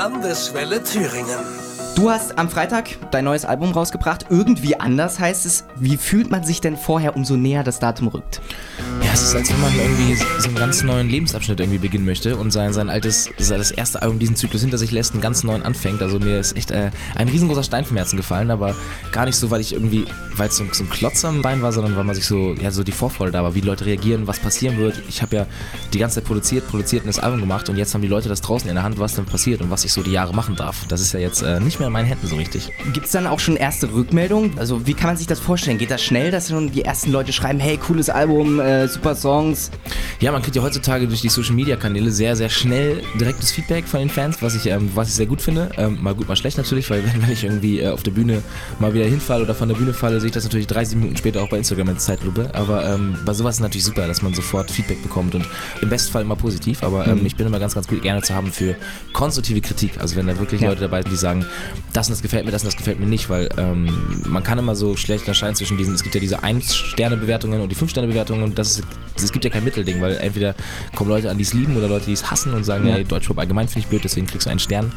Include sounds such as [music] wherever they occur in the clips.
Landeswelle Thüringen. Du hast am Freitag dein neues Album rausgebracht. Irgendwie anders heißt es. Wie fühlt man sich denn vorher, umso näher das Datum rückt? Ja, es ist, als wenn man irgendwie so einen ganz neuen Lebensabschnitt irgendwie beginnen möchte und sein, sein altes, das erste Album diesen Zyklus hinter sich lässt, einen ganz neuen anfängt. Also mir ist echt äh, ein riesengroßer Stein vom Herzen gefallen, aber gar nicht so, weil ich irgendwie, weil es so, so, ein Klotz am Bein war, sondern weil man sich so, ja, so die Vorfreude da war, wie die Leute reagieren, was passieren wird. Ich habe ja die ganze Zeit produziert, produziert und das Album gemacht und jetzt haben die Leute das draußen in der Hand, was dann passiert und was ich so die Jahre machen darf. Das ist ja jetzt äh, nicht mehr in meinen Händen so richtig. Gibt es dann auch schon erste Rückmeldungen? Also wie kann man sich das vorstellen? Geht das schnell, dass schon die ersten Leute schreiben, hey, cooles Album, äh, super Songs? Ja, man kriegt ja heutzutage durch die Social Media Kanäle sehr, sehr schnell direktes Feedback von den Fans, was ich, ähm, was ich sehr gut finde. Ähm, mal gut, mal schlecht natürlich, weil [laughs] wenn, wenn ich irgendwie äh, auf der Bühne mal wieder hinfalle oder von der Bühne falle, sehe ich das natürlich 30 Minuten später auch bei Instagram in Zeitlupe. Aber ähm, bei sowas ist natürlich super, dass man sofort Feedback bekommt und im besten Fall immer positiv. Aber ähm, mhm. ich bin immer ganz, ganz gut gerne zu haben für konstruktive Kritik. Also wenn da wirklich ja. Leute dabei sind, die sagen, das und das gefällt mir, das und das gefällt mir nicht, weil ähm, man kann immer so schlecht unterscheiden zwischen diesen, es gibt ja diese 1-Sterne-Bewertungen und die 5-Sterne-Bewertungen und das ist, es gibt ja kein Mittelding, weil entweder kommen Leute an, die es lieben oder Leute, die es hassen und sagen, ja. hey, Deutschpop allgemein finde ich blöd, deswegen kriegst du einen Stern,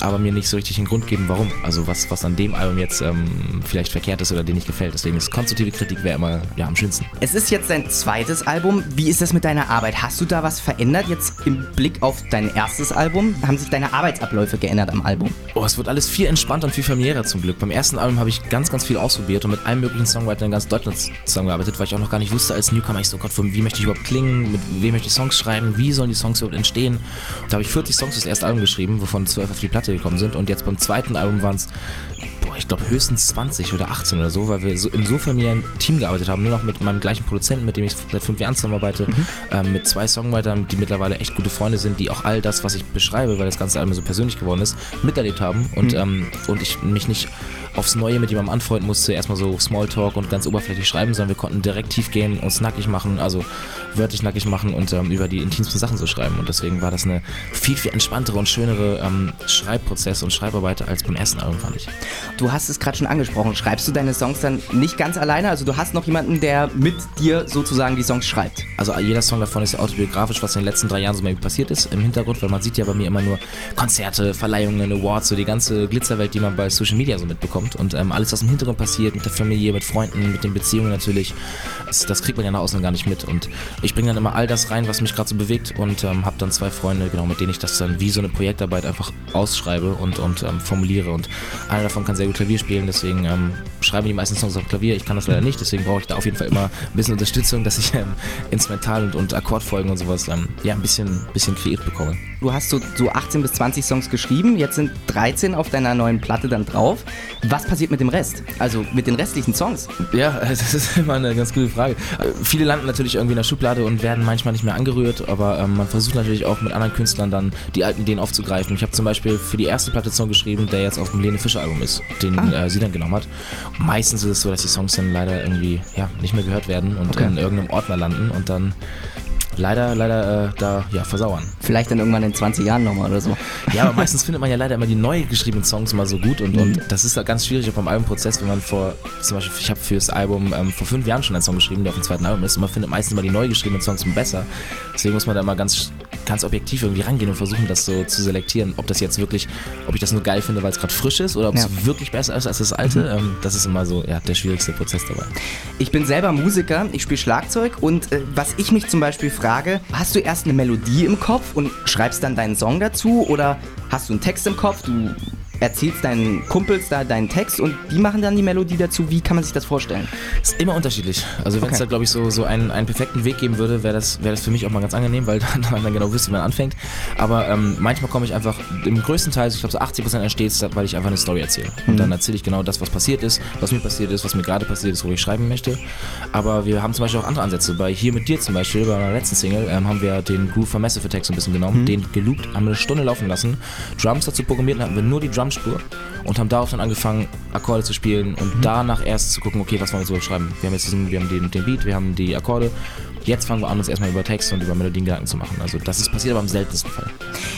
aber mir nicht so richtig den Grund geben, warum. Also was, was an dem Album jetzt ähm, vielleicht verkehrt ist oder dir nicht gefällt. Deswegen ist konstruktive Kritik wäre immer ja, am schönsten. Es ist jetzt dein zweites Album. Wie ist das mit deiner Arbeit? Hast du da was verändert jetzt im Blick auf dein erstes Album? Haben sich deine Arbeitsabläufe geändert am Album? Oh, es wird alles viel entspannter und viel familiärer zum Glück. Beim ersten Album habe ich ganz, ganz viel ausprobiert und mit allen möglichen Songwritern in ganz Deutschland zusammengearbeitet, weil ich auch noch gar nicht wusste als Newcomer, ich so Gott, wie möchte ich überhaupt klingen, mit wem möchte ich Songs schreiben, wie sollen die Songs überhaupt entstehen. Da habe ich 40 Songs fürs erste Album geschrieben, wovon 12 auf die Platte gekommen sind und jetzt beim zweiten Album waren es ich glaube höchstens 20 oder 18 oder so, weil wir so insofern mir ein Team gearbeitet haben, nur noch mit meinem gleichen Produzenten, mit dem ich seit fünf Jahren zusammenarbeite, mhm. ähm, mit zwei Songwritern, die mittlerweile echt gute Freunde sind, die auch all das, was ich beschreibe, weil das ganze Album so persönlich geworden ist, miterlebt haben und, mhm. ähm, und ich mich nicht aufs Neue mit jemandem anfreunden musste, erstmal so Smalltalk und ganz oberflächlich schreiben, sondern wir konnten direkt tief gehen, uns nackig machen, also wörtlich nackig machen und ähm, über die intimsten Sachen so schreiben. Und deswegen war das eine viel, viel entspanntere und schönere ähm, Schreibprozess und Schreibarbeit als beim ersten Album, fand ich. Du hast es gerade schon angesprochen. Schreibst du deine Songs dann nicht ganz alleine? Also du hast noch jemanden, der mit dir sozusagen die Songs schreibt? Also jeder Song davon ist ja autobiografisch, was in den letzten drei Jahren so mal passiert ist im Hintergrund, weil man sieht ja bei mir immer nur Konzerte, Verleihungen, Awards, so die ganze Glitzerwelt, die man bei Social Media so mitbekommt. Und ähm, alles, was im Hintergrund passiert, mit der Familie, mit Freunden, mit den Beziehungen natürlich, das, das kriegt man ja nach außen gar nicht mit. Und ich bringe dann immer all das rein, was mich gerade so bewegt und ähm, habe dann zwei Freunde, genau, mit denen ich das dann wie so eine Projektarbeit einfach ausschreibe und, und ähm, formuliere. Und einer davon kann sehr gut Klavier spielen, deswegen ähm, schreiben die meisten Songs auf Klavier. Ich kann das leider nicht, deswegen brauche ich da auf jeden Fall immer ein bisschen Unterstützung, dass ich ähm, Instrumental und, und Akkordfolgen und sowas ähm, ja, ein bisschen, bisschen kreiert bekomme. Du hast so, so 18 bis 20 Songs geschrieben, jetzt sind 13 auf deiner neuen Platte dann drauf. Was passiert mit dem Rest? Also mit den restlichen Songs? Ja, [laughs] das ist immer eine ganz gute Frage. Viele landen natürlich irgendwie in der Schublade und werden manchmal nicht mehr angerührt, aber ähm, man versucht natürlich auch mit anderen Künstlern dann die alten Ideen aufzugreifen. Ich habe zum Beispiel für die erste Platte Song geschrieben, der jetzt auf dem Lene Fischer Album ist, den ah. äh, sie dann genommen hat. Meistens ist es so, dass die Songs dann leider irgendwie ja, nicht mehr gehört werden und okay. in irgendeinem Ordner landen und dann leider, leider äh, da ja, versauern. Vielleicht dann irgendwann in 20 Jahren nochmal oder so. Ja, aber meistens findet man ja leider immer die neu geschriebenen Songs mal so gut und, mhm. und das ist ganz schwierig beim Albumprozess, wenn man vor, zum Beispiel, ich habe für das Album ähm, vor fünf Jahren schon einen Song geschrieben, der auf dem zweiten Album ist und man findet meistens immer die neu geschriebenen Songs besser. Deswegen muss man da immer ganz ganz objektiv irgendwie rangehen und versuchen, das so zu selektieren, ob das jetzt wirklich, ob ich das nur geil finde, weil es gerade frisch ist oder ob ja. es wirklich besser ist als das alte. Mhm. Ähm, das ist immer so ja, der schwierigste Prozess dabei. Ich bin selber Musiker, ich spiele Schlagzeug und äh, was ich mich zum Beispiel frage, hast du erst eine Melodie im Kopf und schreibst dann deinen Song dazu oder hast du einen Text im Kopf, du erzählst deinen Kumpels da deinen Text und die machen dann die Melodie dazu. Wie kann man sich das vorstellen? Ist immer unterschiedlich. Also wenn es okay. da, glaube ich, so, so einen, einen perfekten Weg geben würde, wäre das, wär das für mich auch mal ganz angenehm, weil [laughs] dann man dann genau wüsste, wie man anfängt. Aber ähm, manchmal komme ich einfach, im größten Teil, ich glaube so 80% entsteht es, weil ich einfach eine Story erzähle. Und mhm. dann erzähle ich genau das, was passiert ist, was mir passiert ist, was mir gerade passiert ist, wo ich schreiben möchte. Aber wir haben zum Beispiel auch andere Ansätze. Bei Hier mit dir zum Beispiel, bei meiner letzten Single, ähm, haben wir den Groove von Massive Attack so ein bisschen genommen, mhm. den geloopt, haben wir eine Stunde laufen lassen, Drums dazu programmiert und hatten wir nur die Drums Drumspur und haben darauf dann angefangen, Akkorde zu spielen und mhm. danach erst zu gucken, okay, was wollen wir so schreiben. Wir haben jetzt diesen, wir haben den, den Beat, wir haben die Akkorde Jetzt fangen wir an, uns erstmal über Texte und über Melodien Gedanken zu machen. Also das ist passiert aber im seltensten Fall.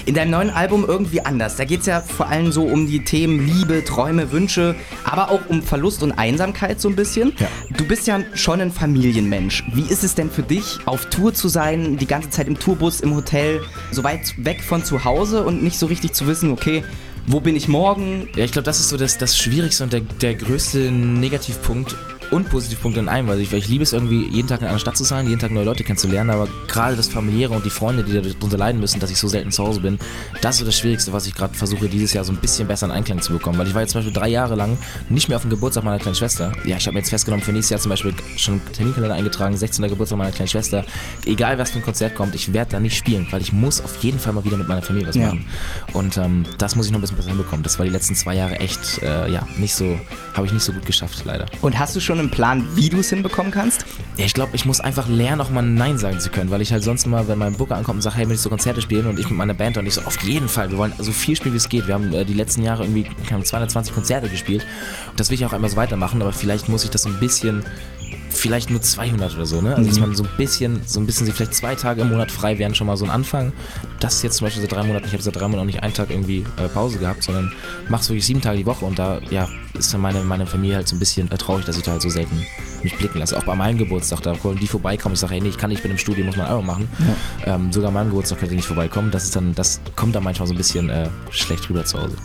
In deinem neuen Album irgendwie anders. Da geht es ja vor allem so um die Themen Liebe, Träume, Wünsche, aber auch um Verlust und Einsamkeit so ein bisschen. Ja. Du bist ja schon ein Familienmensch. Wie ist es denn für dich, auf Tour zu sein, die ganze Zeit im Tourbus, im Hotel, so weit weg von zu Hause und nicht so richtig zu wissen, okay, wo bin ich morgen? Ja, ich glaube, das ist so das, das Schwierigste und der, der größte Negativpunkt und Positivpunkte in einem, weil ich, weil ich liebe es irgendwie, jeden Tag in einer Stadt zu sein, jeden Tag neue Leute kennenzulernen, aber gerade das Familiäre und die Freunde, die darunter leiden müssen, dass ich so selten zu Hause bin, das ist so das Schwierigste, was ich gerade versuche, dieses Jahr so ein bisschen besser in Einklang zu bekommen, weil ich war jetzt zum Beispiel drei Jahre lang nicht mehr auf dem Geburtstag meiner kleinen Schwester. Ja, ich habe mir jetzt festgenommen, für nächstes Jahr zum Beispiel schon einen Terminkalender eingetragen, 16. Geburtstag meiner kleinen Schwester. Egal, was für ein Konzert kommt, ich werde da nicht spielen, weil ich muss auf jeden Fall mal wieder mit meiner Familie was ja. machen. Und ähm, das muss ich noch ein bisschen besser hinbekommen. Das war die letzten zwei Jahre echt, äh, ja, nicht so, habe ich nicht so gut geschafft, leider. Und hast du schon einen Plan, wie du es hinbekommen kannst? Ja, ich glaube, ich muss einfach lernen, auch mal Nein sagen zu können, weil ich halt sonst immer, wenn mein Booker ankommt und sagt, hey, willst du Konzerte spielen und ich mit meiner Band und ich so, auf jeden Fall, wir wollen so viel spielen, wie es geht. Wir haben äh, die letzten Jahre irgendwie haben 220 Konzerte gespielt und das will ich auch einmal so weitermachen, aber vielleicht muss ich das ein bisschen vielleicht nur 200 oder so, ne? Also, dass mhm. man so ein bisschen, so ein bisschen, vielleicht zwei Tage im Monat frei wären schon mal so ein Anfang. Das ist jetzt zum Beispiel seit drei Monaten, ich habe seit drei Monaten auch nicht einen Tag irgendwie äh, Pause gehabt, sondern mach's wirklich sieben Tage die Woche und da, ja, ist dann meine, meine Familie halt so ein bisschen äh, traurig, dass ich da halt so selten mich blicken lasse. Auch bei meinem Geburtstag, da wollen die vorbeikommen. Ich sage, hey, nee, ich kann nicht, ich bin im Studio, muss man auch machen. Ja. Ähm, sogar meinem Geburtstag könnt ihr nicht vorbeikommen. Das ist dann, das kommt dann manchmal so ein bisschen äh, schlecht rüber zu Hause.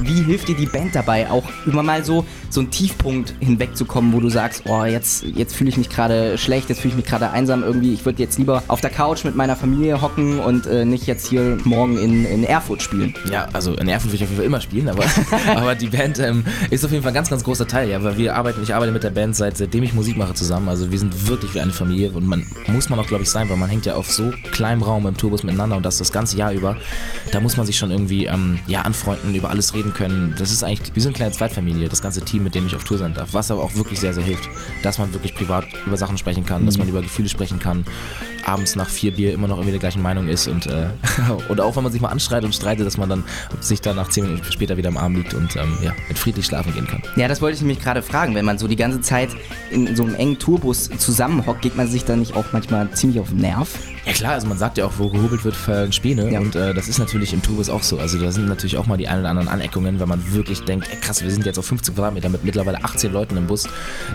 Wie hilft dir die Band dabei, auch immer mal so, so einen Tiefpunkt hinwegzukommen, wo du sagst, oh, jetzt, jetzt fühle ich mich gerade schlecht, jetzt fühle ich mich gerade einsam irgendwie. Ich würde jetzt lieber auf der Couch mit meiner Familie hocken und äh, nicht jetzt hier morgen in, in Erfurt spielen. Ja, also in Erfurt würde ich auf jeden Fall immer spielen, aber, [laughs] aber die Band ähm, ist auf jeden Fall ein ganz, ganz großer Teil, ja, weil wir arbeiten, ich arbeite mit der Band seit, seitdem ich Musik mache zusammen. Also wir sind wirklich wie eine Familie und man muss man auch, glaube ich, sein, weil man hängt ja auf so kleinem Raum im Tourbus miteinander und das das ganze Jahr über. Da muss man sich schon irgendwie ähm, ja, anfreunden, über alles reden können. Das ist eigentlich, wir sind eine kleine Zweitfamilie, das ganze Team, mit dem ich auf Tour sein darf. Was aber auch wirklich sehr, sehr hilft, dass man wirklich privat über Sachen sprechen kann, mhm. dass man über Gefühle sprechen kann, abends nach vier Bier immer noch irgendwie der gleichen Meinung ist und, äh, [laughs] und auch wenn man sich mal anschreit und streitet, dass man dann sich dann nach zehn Minuten später wieder im Arm liegt und ähm, ja, mit friedlich schlafen gehen kann. Ja, das wollte ich nämlich gerade fragen. Wenn man so die ganze Zeit in so einem engen Tourbus zusammenhockt, geht man sich da nicht auch manchmal ziemlich auf den Nerv? Ja klar, also man sagt ja auch, wo gehobelt wird, fallen Späne. Ja. Und äh, das ist natürlich im Tourbus auch so. Also da sind natürlich auch mal die ein oder anderen Aneckungen, wenn man wirklich denkt, ey, krass, wir sind jetzt auf 50 Quadratmeter mit mittlerweile 18 Leuten im Bus.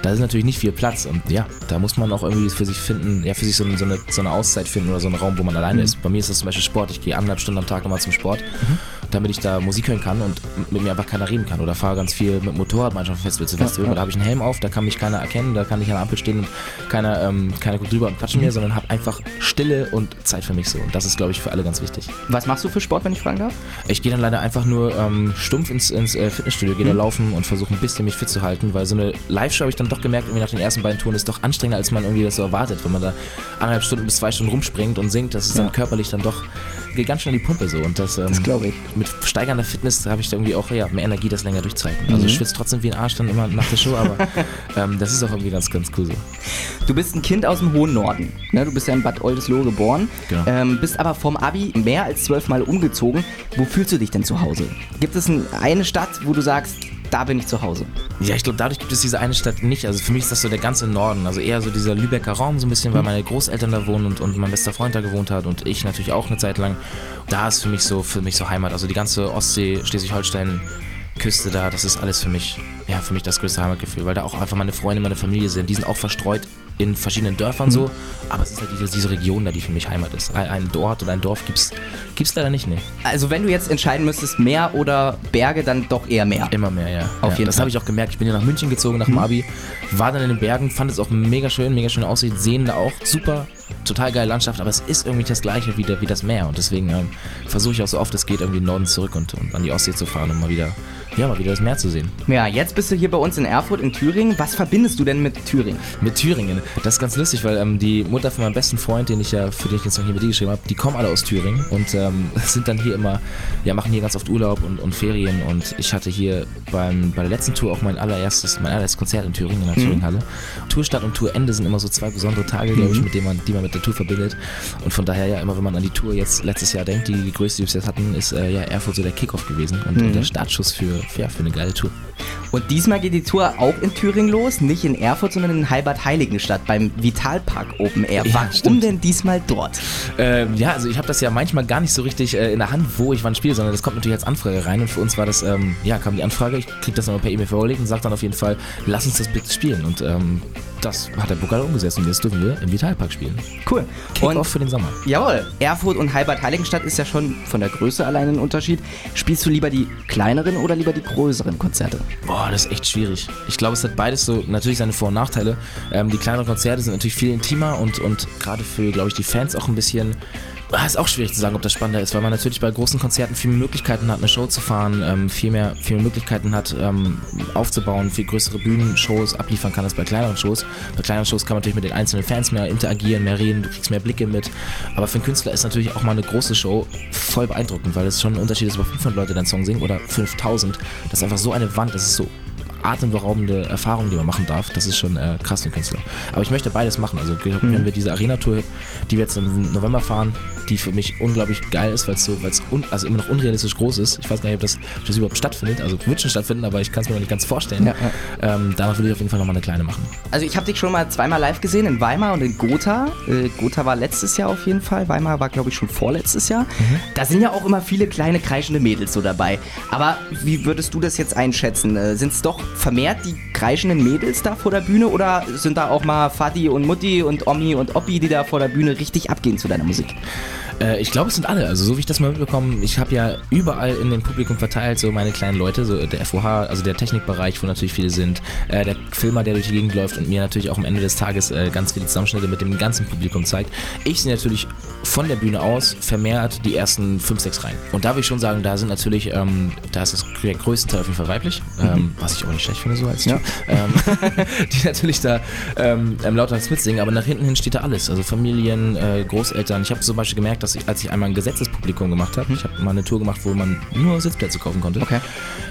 Da ist natürlich nicht viel Platz. Und ja, da muss man auch irgendwie für sich finden, ja, für sich so, so, eine, so eine Auszeit finden oder so einen Raum, wo man alleine mhm. ist. Bei mir ist das zum Beispiel Sport. Ich gehe anderthalb Stunden am Tag nochmal zum Sport. Mhm damit ich da Musik hören kann und mit mir einfach keiner reden kann. Oder fahre ganz viel mit Motorrad manchmal von Festival zu Festival. Ja, ja. Da habe ich einen Helm auf, da kann mich keiner erkennen, da kann ich an der Ampel stehen und keiner, ähm, keiner guckt drüber und quatscht mhm. mir, sondern habe einfach Stille und Zeit für mich so. Und das ist, glaube ich, für alle ganz wichtig. Was machst du für Sport, wenn ich fragen darf? Ich gehe dann leider einfach nur ähm, stumpf ins, ins äh, Fitnessstudio, gehe mhm. da laufen und versuche ein bisschen mich fit zu halten, weil so eine Live-Show habe ich dann doch gemerkt, irgendwie nach den ersten beiden Touren ist doch anstrengender, als man irgendwie das so erwartet, wenn man da anderthalb Stunden bis zwei Stunden rumspringt und singt. Das ist ja. dann körperlich dann doch geht ganz schnell die Pumpe so. Und das, ähm, das glaube ich. Mit steigernder Fitness habe ich da irgendwie auch ja, mehr Energie, das länger durchzuhalten. Also mhm. ich schwitze trotzdem wie ein Arsch dann immer nach der Show, aber [laughs] ähm, das ist auch irgendwie ganz, ganz cool so. Du bist ein Kind aus dem hohen Norden. Ne? Du bist ja in Bad Oldesloe geboren, genau. ähm, bist aber vom Abi mehr als zwölfmal umgezogen. Wo fühlst du dich denn zu Hause? Gibt es ein, eine Stadt, wo du sagst, da bin ich zu Hause. Ja, ich glaube, dadurch gibt es diese eine Stadt nicht. Also für mich ist das so der ganze Norden. Also eher so dieser Lübecker Raum, so ein bisschen, weil mhm. meine Großeltern da wohnen und, und mein bester Freund da gewohnt hat und ich natürlich auch eine Zeit lang. Da ist für mich so, für mich so Heimat. Also die ganze Ostsee, Schleswig-Holstein, Küste da, das ist alles für mich, ja, für mich das größte Heimatgefühl, weil da auch einfach meine Freunde, meine Familie sind. Die sind auch verstreut in verschiedenen Dörfern mhm. so, aber es ist halt diese, diese Region da, die für mich Heimat ist. Ein, Dort oder ein Dorf gibt's, gibt's leider nicht, ne. Also wenn du jetzt entscheiden müsstest, Meer oder Berge, dann doch eher Meer. Immer mehr, ja. Auf ja, jeden das habe ich auch gemerkt. Ich bin ja nach München gezogen nach dem mhm. Abi, war dann in den Bergen, fand es auch mega schön, mega schön Aussicht, sehen da auch super, total geile Landschaft, aber es ist irgendwie das gleiche wie, wie das Meer und deswegen ähm, versuche ich auch so oft es geht irgendwie in den Norden zurück und, und an die Ostsee zu fahren, um mal wieder ja, mal wieder das Meer zu sehen. Ja, jetzt bist du hier bei uns in Erfurt in Thüringen. Was verbindest du denn mit Thüringen? Mit Thüringen. Das ist ganz lustig, weil ähm, die Mutter von meinem besten Freund, den ich ja für den ich den Song hier mit dir geschrieben habe, die kommen alle aus Thüringen und ähm, [laughs] sind dann hier immer, ja, machen hier ganz oft Urlaub und, und Ferien und ich hatte hier beim, bei der letzten Tour auch mein allererstes, mein allererstes Konzert in Thüringen, in der mhm. Thüringenhalle. Tourstart und Tourende sind immer so zwei besondere Tage, glaube ich, mhm. mit denen man, die man mit der Tour verbindet. Und von daher ja immer, wenn man an die Tour jetzt letztes Jahr denkt, die, die größte, die wir jetzt hatten, ist äh, ja Erfurt so der Kickoff gewesen und, mhm. der Startschuss für, für, ja, für eine geile Tour. Und diesmal geht die Tour auch in Thüringen los, nicht in Erfurt, sondern in Heilbad-Heiligenstadt beim Vitalpark Open Air. Ja, Warum stimmt. denn diesmal dort? Ähm, ja, also ich habe das ja manchmal gar nicht so richtig äh, in der Hand, wo ich wann spiele, sondern das kommt natürlich als Anfrage rein. Und für uns war das, ähm, ja, kam die Anfrage, ich kriege das nochmal per E-Mail vorgelegt und sage dann auf jeden Fall, lass uns das bitte spielen. Und ähm, das hat der Pokal umgesetzt und jetzt dürfen wir im Vitalpark spielen. Cool. Kick-Off für den Sommer. Jawohl. Erfurt und Heilbad-Heiligenstadt ist ja schon von der Größe allein ein Unterschied. Spielst du lieber die kleineren oder lieber die größeren Konzerte? Boah, das ist echt schwierig. Ich glaube, es hat beides so natürlich seine Vor- und Nachteile. Ähm, die kleineren Konzerte sind natürlich viel intimer und, und gerade für, glaube ich, die Fans auch ein bisschen Ah, ist auch schwierig zu sagen, ob das spannender ist, weil man natürlich bei großen Konzerten viel mehr Möglichkeiten hat, eine Show zu fahren, ähm, viel, mehr, viel mehr Möglichkeiten hat, ähm, aufzubauen, viel größere Bühnenshows abliefern kann als bei kleineren Shows. Bei kleineren Shows kann man natürlich mit den einzelnen Fans mehr interagieren, mehr reden, du kriegst mehr Blicke mit. Aber für einen Künstler ist natürlich auch mal eine große Show voll beeindruckend, weil es schon ein Unterschied ist, ob 500 Leute deinen Song singen oder 5000. Das ist einfach so eine Wand, das ist so atemberaubende Erfahrung, die man machen darf. Das ist schon äh, krass für Künstler. Aber ich möchte beides machen. Also mhm. wenn wir diese Arena-Tour, die wir jetzt im November fahren, die für mich unglaublich geil ist, weil es so, weil es also immer noch unrealistisch groß ist. Ich weiß gar nicht, ob das, ob das überhaupt stattfindet. Also wird schon stattfinden, aber ich kann es mir noch nicht ganz vorstellen. Ja, ja. Ähm, danach will ich auf jeden Fall nochmal eine kleine machen. Also ich habe dich schon mal zweimal live gesehen in Weimar und in Gotha. Äh, Gotha war letztes Jahr auf jeden Fall. Weimar war, glaube ich, schon vorletztes Jahr. Mhm. Da sind ja auch immer viele kleine kreischende Mädels so dabei. Aber wie würdest du das jetzt einschätzen? Äh, sind es doch vermehrt die kreischenden Mädels da vor der Bühne oder sind da auch mal Fadi und Mutti und Omi und Oppi, die da vor der Bühne richtig abgehen zu deiner Musik? Äh, ich glaube, es sind alle. Also so wie ich das mal mitbekomme, ich habe ja überall in dem Publikum verteilt so meine kleinen Leute, so der FOH, also der Technikbereich, wo natürlich viele sind, äh, der Filmer, der durch die Gegend läuft und mir natürlich auch am Ende des Tages äh, ganz viele Zusammenschnitte mit dem ganzen Publikum zeigt. Ich sehe natürlich von der Bühne aus vermehrt die ersten 5, 6 Reihen. Und da will ich schon sagen, da sind natürlich, ähm, da ist das der größte Teil auf jeden Fall weiblich, mhm. ähm, was ich auch nicht schlecht finde so als ja. ähm, [laughs] die natürlich da ähm, lauter mitsingen, aber nach hinten hin steht da alles. Also Familien, äh, Großeltern. Ich habe zum Beispiel gemerkt, dass dass ich, als ich einmal ein Gesetzespublikum gemacht habe, mhm. ich habe mal eine Tour gemacht, wo man nur Sitzplätze kaufen konnte. Okay.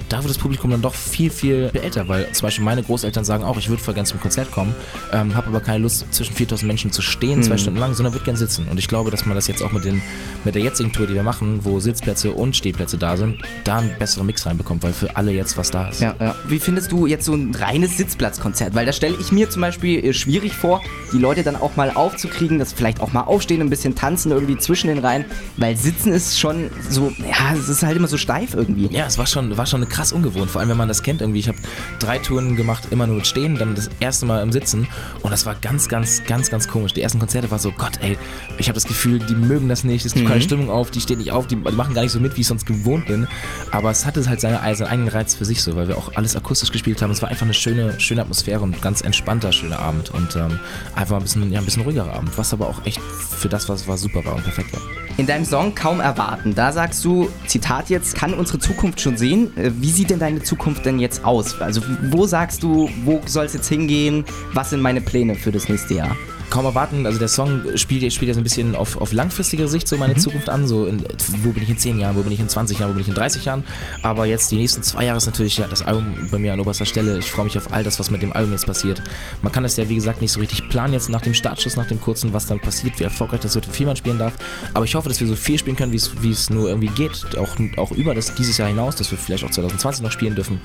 Da wird das Publikum dann doch viel, viel älter, weil zum Beispiel meine Großeltern sagen auch, ich würde voll gerne zum Konzert kommen, ähm, habe aber keine Lust, zwischen 4000 Menschen zu stehen, mhm. zwei Stunden lang, sondern würde gerne sitzen. Und ich glaube, dass man das jetzt auch mit, den, mit der jetzigen Tour, die wir machen, wo Sitzplätze und Stehplätze da sind, da einen besseren Mix reinbekommt, weil für alle jetzt was da ist. Ja, ja. Wie findest du jetzt so ein reines Sitzplatzkonzert? Weil da stelle ich mir zum Beispiel äh, schwierig vor, die Leute dann auch mal aufzukriegen, dass vielleicht auch mal aufstehen, ein bisschen tanzen irgendwie zwischen zwischen den Reihen, weil Sitzen ist schon so, ja, es ist halt immer so steif irgendwie. Ja, es war schon, war schon krass ungewohnt, vor allem wenn man das kennt irgendwie. Ich habe drei Touren gemacht, immer nur mit Stehen, dann das erste Mal im Sitzen und das war ganz, ganz, ganz, ganz komisch. Die ersten Konzerte war so, Gott, ey, ich habe das Gefühl, die mögen das nicht, es gibt mhm. keine Stimmung auf, die stehen nicht auf, die, die, machen gar nicht so mit, wie ich sonst gewohnt bin. Aber es hatte halt seine, seinen eigenen Reiz für sich so, weil wir auch alles akustisch gespielt haben. Es war einfach eine schöne, schöne Atmosphäre und ganz entspannter, schöner Abend und ähm, einfach ein bisschen, ja, ein bisschen ruhigerer Abend, was aber auch echt für das, was war, super war und perfekt war. In deinem Song Kaum erwarten, da sagst du, Zitat jetzt, kann unsere Zukunft schon sehen. Äh, wie sieht denn deine Zukunft denn jetzt aus? Also wo sagst du, wo soll es jetzt hingehen? Was sind meine Pläne für das nächste Jahr? Kaum erwarten. Also der Song spielt, spielt ja so ein bisschen auf, auf langfristige Sicht so meine mhm. Zukunft an. So in, wo bin ich in 10 Jahren, wo bin ich in 20 Jahren, wo bin ich in 30 Jahren. Aber jetzt die nächsten zwei Jahre ist natürlich ja, das Album bei mir an oberster Stelle. Ich freue mich auf all das, was mit dem Album jetzt passiert. Man kann das ja, wie gesagt, nicht so richtig planen jetzt nach dem Startschuss, nach dem kurzen, was dann passiert, wie erfolgreich das wird, wie viel man spielen darf. Aber ich hoffe, dass wir so viel spielen können, wie es nur irgendwie geht. Auch, auch über das dieses Jahr hinaus, dass wir vielleicht auch 2020 noch spielen dürfen.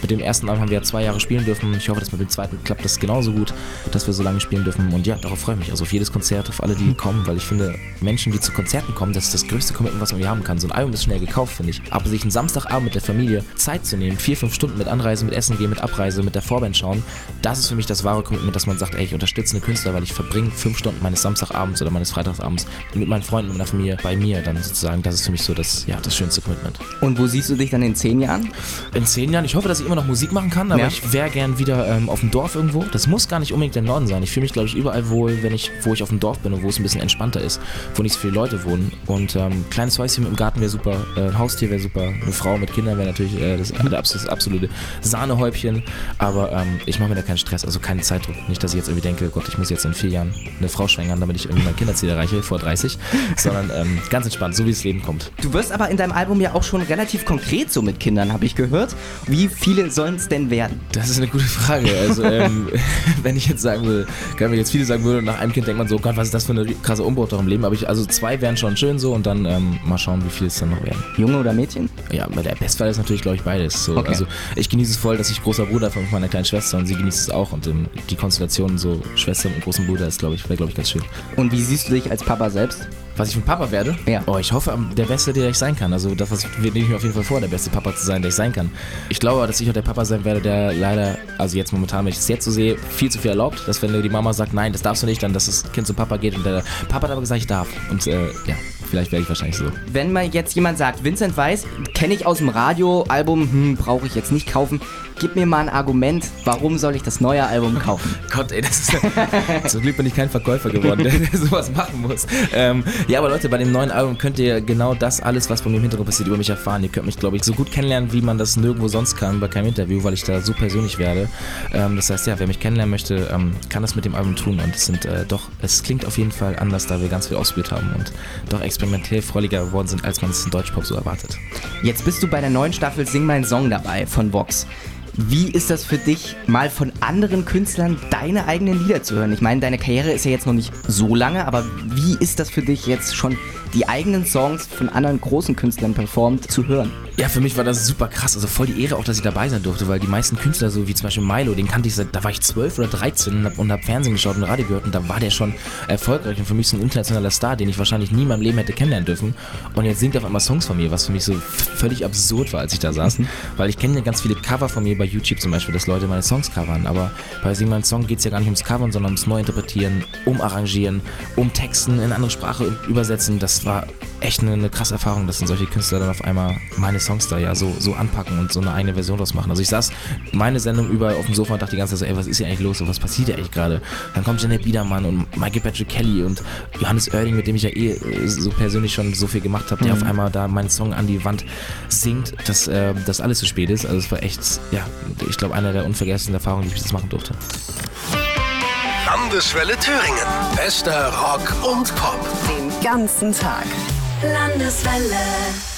Mit dem ersten Album haben wir ja zwei Jahre spielen dürfen. Ich hoffe, dass mit dem zweiten klappt das genauso gut, dass wir so lange spielen dürfen. Und ja, darauf freue ich mich. Also auf jedes Konzert, auf alle, die [laughs] kommen, weil ich finde, Menschen, die zu Konzerten kommen, das ist das größte Commitment, was man hier haben kann. So ein Album ist schnell gekauft, finde ich. Aber sich einen Samstagabend mit der Familie Zeit zu nehmen, vier, fünf Stunden mit Anreise, mit Essen gehen, mit Abreise, mit der Vorband schauen, das ist für mich das wahre Commitment, dass man sagt, ey, ich unterstütze eine Künstler, weil ich verbringe fünf Stunden meines Samstagabends oder meines Freitagsabends mit meinen Freunden und meiner Familie bei mir. Dann sozusagen, das ist für mich so das, ja, das schönste Commitment. Und wo siehst du dich dann in zehn Jahren? In zehn Jahren, ich hoffe, dass ich immer noch Musik machen kann, aber ja. ich wäre gern wieder ähm, auf dem Dorf irgendwo. Das muss gar nicht unbedingt der Norden sein. Ich fühle mich, glaube ich, überall, wo wohl, wenn ich, wo ich auf dem Dorf bin und wo es ein bisschen entspannter ist, wo nicht so viele Leute wohnen. Und ähm, kleines Häuschen im Garten wäre super, äh, ein Haustier wäre super, eine Frau mit Kindern wäre natürlich äh, das, [laughs] das, absolute Sahnehäubchen. Aber ähm, ich mache mir da keinen Stress, also keinen Zeitdruck. Nicht, dass ich jetzt irgendwie denke, Gott, ich muss jetzt in vier Jahren eine Frau schwängern, damit ich irgendwie mein Kinderziel erreiche vor 30, [laughs] sondern ähm, ganz entspannt, so wie das Leben kommt. Du wirst aber in deinem Album ja auch schon relativ konkret so mit Kindern, habe ich gehört. Wie viele sollen es denn werden? Das ist eine gute Frage. Also, ähm, [laughs] wenn ich jetzt sagen will, kann mir jetzt viele sagen würde, nach einem Kind denkt man so, Gott, was ist das für eine krasse Umbruch doch im Leben. Aber ich, also zwei wären schon schön so und dann ähm, mal schauen, wie viele es dann noch werden. Junge oder Mädchen? Ja, der Bestfall ist natürlich, glaube ich, beides. So, Okay. Also ich genieße es voll, dass ich großer Bruder von meiner kleinen Schwester und sie genießt es auch. Und ähm, die Konstellation so Schwester und großen Bruder ist, glaube ich, wäre, glaube ich, ganz schön. Und wie siehst du dich als Papa selbst? Was ich für ein Papa werde? Ja. Oh, ich hoffe, der Beste, der ich sein kann. Also das, was nehme ich mir auf jeden Fall vor, der beste Papa zu sein, der ich sein kann. Ich glaube, dass ich auch der Papa sein werde, der leider, also jetzt momentan, wenn ich es jetzt so sehe, viel zu viel erlaubt. Dass wenn die Mama sagt, nein, das darfst du nicht, dann dass das Kind zum Papa geht und der Papa hat aber gesagt, ich darf. Und äh, ja, vielleicht werde ich wahrscheinlich so. Wenn mal jetzt jemand sagt, Vincent Weiss, kenne ich aus dem Radio, Album, hm, brauche ich jetzt nicht kaufen. Gib mir mal ein Argument, warum soll ich das neue Album kaufen? [laughs] Gott, ey, das ist. [laughs] Zum Glück bin ich kein Verkäufer geworden, der, der sowas machen muss. Ähm, ja, aber Leute, bei dem neuen Album könnt ihr genau das, alles, was bei mir im Hintergrund passiert, über mich erfahren. Ihr könnt mich, glaube ich, so gut kennenlernen, wie man das nirgendwo sonst kann, bei keinem Interview, weil ich da so persönlich werde. Ähm, das heißt, ja, wer mich kennenlernen möchte, ähm, kann das mit dem Album tun. Und es sind äh, doch, es klingt auf jeden Fall anders, da wir ganz viel ausprobiert haben und doch experimentell freudiger geworden sind, als man es in Deutschpop so erwartet. Jetzt bist du bei der neuen Staffel Sing Mein Song dabei von Vox. Wie ist das für dich, mal von anderen Künstlern deine eigenen Lieder zu hören? Ich meine, deine Karriere ist ja jetzt noch nicht so lange, aber wie ist das für dich jetzt schon, die eigenen Songs von anderen großen Künstlern performt zu hören? Ja, für mich war das super krass. Also voll die Ehre auch, dass ich dabei sein durfte, weil die meisten Künstler, so wie zum Beispiel Milo, den kannte ich seit, da war ich zwölf oder 13 und hab, und hab Fernsehen geschaut und Radio gehört und da war der schon erfolgreich und für mich so ein internationaler Star, den ich wahrscheinlich nie in meinem Leben hätte kennenlernen dürfen. Und jetzt singt er auf einmal Songs von mir, was für mich so völlig absurd war, als ich da saß. Weil ich kenne ja ganz viele Cover von mir bei YouTube zum Beispiel, dass Leute meine Songs covern. Aber bei Sing mein Song geht es ja gar nicht ums Covern, sondern ums Neuinterpretieren, umarrangieren, um Texten in andere Sprache übersetzen. Das war echt eine, eine krasse Erfahrung, dass dann solche Künstler dann auf einmal meine Songs da ja so, so anpacken und so eine eigene Version draus machen. Also ich saß meine Sendung über auf dem Sofa und dachte die ganze Zeit so, ey, was ist hier eigentlich los? So, was passiert hier eigentlich gerade? Dann kommt Janet Biedermann und Michael Patrick Kelly und Johannes Oerding, mit dem ich ja eh äh, so persönlich schon so viel gemacht habe, der auf einmal da meinen Song an die Wand singt, dass äh, das alles zu spät ist. Also es war echt, ja, ich glaube, eine der unvergesslichen Erfahrungen, die ich bis jetzt machen durfte. Landeswelle Thüringen. Bester Rock und Pop. Den ganzen Tag. Landeswelle.